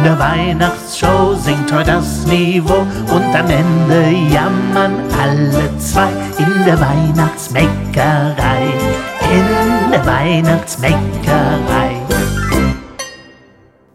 In der Weihnachtsshow singt heute das Niveau und am Ende jammern alle zwei. In der Weihnachtsbäckerei, in der Weihnachtsbäckerei.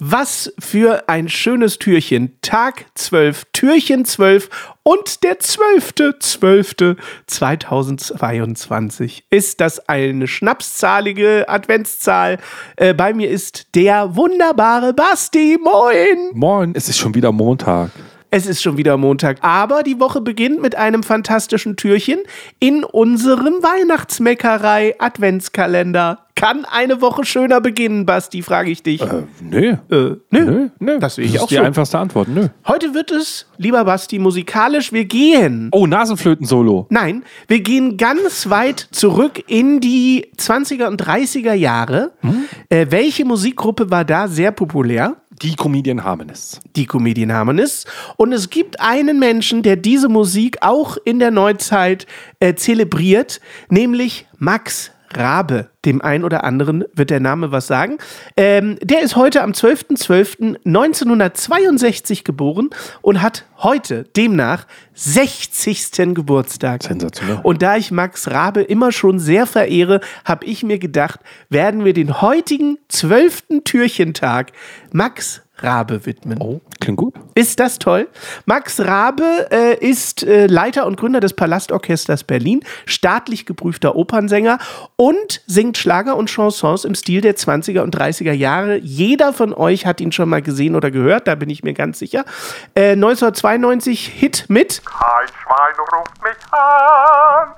Was für ein schönes Türchen. Tag 12, Türchen 12 und der 12.12.2022. Ist das eine schnapszahlige Adventszahl? Äh, bei mir ist der wunderbare Basti. Moin! Moin, es ist schon wieder Montag. Es ist schon wieder Montag, aber die Woche beginnt mit einem fantastischen Türchen in unserem Weihnachtsmeckerei Adventskalender. Kann eine Woche schöner beginnen, Basti, frage ich dich. Äh, nö. Äh, nö. Nö, nö. Das sehe ich das auch ist die so. einfachste Antwort. Nö. Heute wird es, lieber Basti, musikalisch. Wir gehen. Oh, Nasenflöten-Solo. Nein, wir gehen ganz weit zurück in die 20er und 30er Jahre. Äh, welche Musikgruppe war da sehr populär? Die Comedian Harmonists. Die Comedian Harmonists. Und es gibt einen Menschen, der diese Musik auch in der Neuzeit äh, zelebriert, nämlich Max Rabe. Dem einen oder anderen wird der Name was sagen. Ähm, der ist heute am 12.12.1962 geboren und hat heute demnach 60. Geburtstag. Sensationell. Und da ich Max Rabe immer schon sehr verehre, habe ich mir gedacht, werden wir den heutigen 12. Türchentag Max Rabe widmen. Oh, klingt gut. Ist das toll? Max Rabe äh, ist äh, Leiter und Gründer des Palastorchesters Berlin, staatlich geprüfter Opernsänger und singt Schlager und Chansons im Stil der 20er und 30er Jahre. Jeder von euch hat ihn schon mal gesehen oder gehört, da bin ich mir ganz sicher. Äh, 1992 Hit mit Kein Schwein ruft mich an,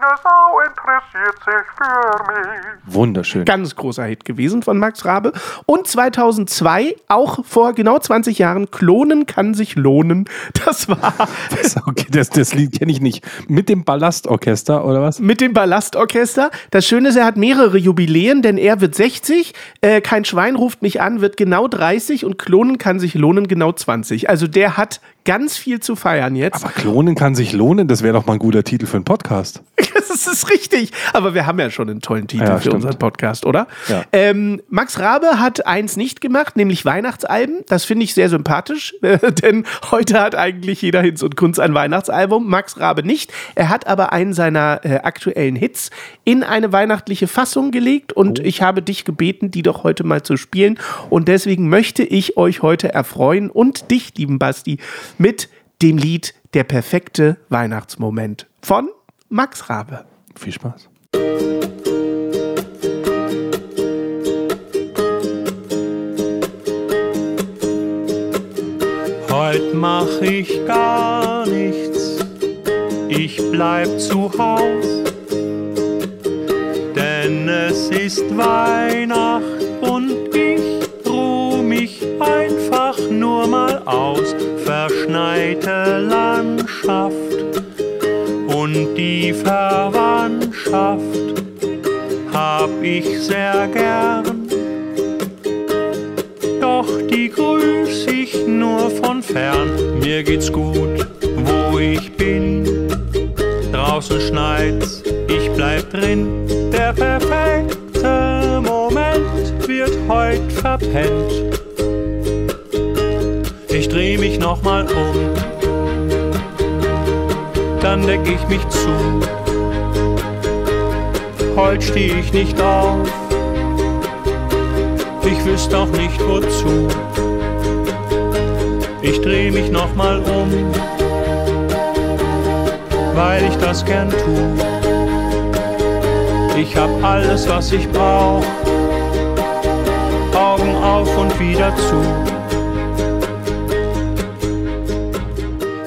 keine Sau interessiert sich für mich. Wunderschön. ganz großer Hit gewesen von Max Rabe. Und 2002, auch vor genau 20 Jahren, Klonen kann sich lohnen. Das war Okay, das, das Lied kenne ich nicht. Mit dem Ballastorchester oder was? mit dem Ballastorchester. Das Schöne ist, er hat mehrere Jubiläen, denn er wird 60, äh, kein Schwein ruft mich an, wird genau 30 und Klonen kann sich lohnen genau 20. Also der hat ganz viel zu feiern jetzt. Aber Klonen kann sich lohnen, das wäre doch mal ein guter Titel für einen Podcast. Das ist richtig. Aber wir haben ja schon einen tollen Titel Ja, für stimmt. unseren Podcast, oder? Ja. Ähm, Max Rabe hat eins nicht gemacht, nämlich Weihnachtsalben. Das finde ich sehr sympathisch, äh, denn heute hat eigentlich jeder Hinz und Kunz ein Weihnachtsalbum. Max Rabe nicht. Er hat aber einen seiner äh, aktuellen Hits in eine weihnachtliche Fassung gelegt und Oh. ich habe dich gebeten, die doch heute mal zu spielen. Und deswegen möchte ich euch heute erfreuen und dich, lieben Basti, mit dem Lied Der perfekte Weihnachtsmoment von Max Rabe. Viel Spaß. Heute mach ich gar nichts, ich bleib zu Haus. Denn es ist Weihnacht und ich ruh mich einfach nur mal aus. Verschneite Landschaft und die Verwandtschaft hab ich sehr gern. Doch die grüß ich nur von fern. Mir geht's gut, wo ich bin. Draußen schneit's, ich bleib drin. Der perfekte Moment wird heut verpennt. Ich dreh mich nochmal um, dann deck ich mich zu. Heut steh ich nicht auf, ich wüsste auch nicht wozu. Ich dreh mich nochmal um, weil ich das gern tu. Ich hab alles, was ich brauch, Augen auf und wieder zu.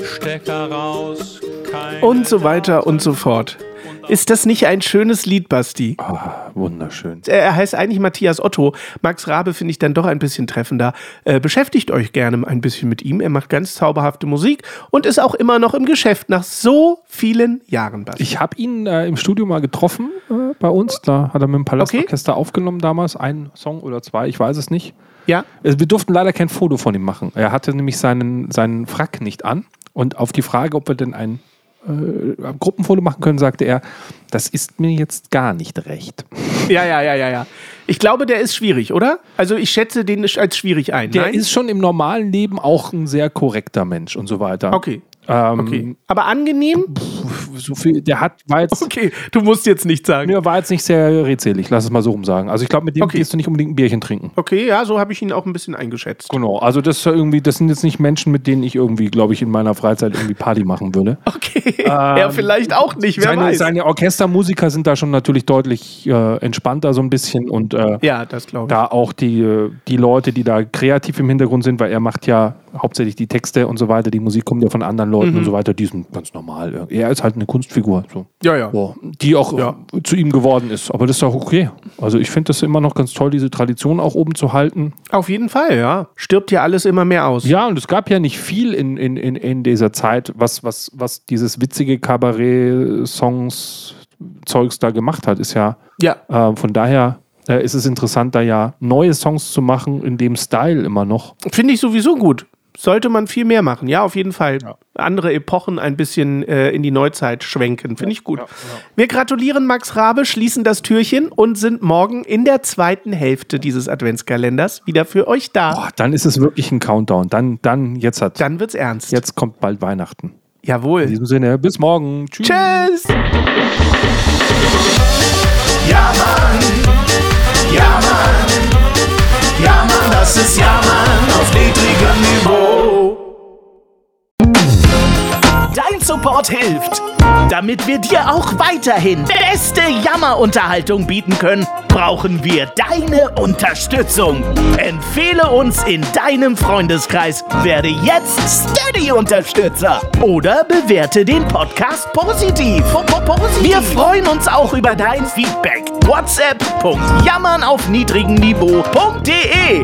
Stecker raus, Und so weiter und so fort. Ist das nicht ein schönes Lied, Basti? Ah, wunderschön. Er heißt eigentlich Matthias Otto. Max Rabe finde ich dann doch ein bisschen treffender. Äh, beschäftigt euch gerne ein bisschen mit ihm. Er macht ganz zauberhafte Musik und ist auch immer noch im Geschäft nach so vielen Jahren, Basti. Ich habe ihn äh, im Studio mal getroffen äh, bei uns. Da hat er mit dem Palastorchester aufgenommen damals. Ein Song oder zwei, ich weiß es nicht. ja? Also wir durften leider kein Foto von ihm machen. Er hatte nämlich seinen, seinen Frack nicht an. Und auf die Frage, ob wir denn ein äh, Gruppenfoto machen können, sagte er, das ist mir jetzt gar nicht recht. Ja, ja, ja, ja, ja. Ich glaube, der ist schwierig, oder? Also ich schätze den als schwierig ein. Der Nein? ist schon im normalen Leben auch ein sehr korrekter Mensch und so weiter. Okay. Ähm, Okay. Aber angenehm? So viel, der hat, war jetzt, Okay, du musst jetzt nicht sagen. der war jetzt nicht sehr redselig, lass es mal so rum sagen. Also ich glaube, mit dem Okay. gehst du nicht unbedingt ein Bierchen trinken. Okay, ja, so habe ich ihn auch ein bisschen eingeschätzt. Genau, also das ist ja irgendwie, das sind jetzt nicht Menschen, mit denen ich irgendwie, glaube ich, in meiner Freizeit irgendwie Party machen würde. Okay, er vielleicht auch nicht, wer seine, weiß. seine Orchestermusiker sind da schon natürlich deutlich äh, entspannter so ein bisschen und äh, ja, das glaube ich. da auch die, die Leute, die da kreativ im Hintergrund sind, weil er macht ja hauptsächlich die Texte und so weiter, die Musik kommt ja von anderen Leuten Mhm. und so weiter, die sind ganz normal. Er ist halt eine Kunstfigur, so. Ja, ja. Ja, die auch Ja. äh, zu ihm geworden ist. Aber das ist auch okay. Also ich finde das immer noch ganz toll, diese Tradition auch oben zu halten. Auf jeden Fall, ja. Stirbt ja alles immer mehr aus. Ja, und es gab ja nicht viel in, in, in, in dieser Zeit, was, was, was dieses witzige Kabarett-Songs-Zeugs da gemacht hat. Ist ja, Ja. äh, von daher äh, ist es interessant, da ja neue Songs zu machen in dem Style immer noch. Finde ich sowieso gut. Sollte man viel mehr machen, ja, auf jeden Fall. Andere Epochen ein bisschen äh, in die Neuzeit schwenken, finde ich gut. Wir gratulieren Max Rabe, schließen das Türchen und sind morgen in der zweiten Hälfte dieses Adventskalenders wieder für euch da. Boah, dann ist es wirklich ein Countdown. Dann, dann jetzt hat, Dann wird's ernst. jetzt kommt bald Weihnachten. In Jawohl. diesem Sinne, bis morgen. Tschüss. Tschüss. Support hilft. Damit wir dir auch weiterhin beste Jammerunterhaltung bieten können, brauchen wir deine Unterstützung. Empfehle uns in deinem Freundeskreis, werde jetzt Steady-Unterstützer oder bewerte den Podcast positiv. Wir freuen uns auch über dein Feedback. WhatsApp.jammern auf niedrigem Niveau.de.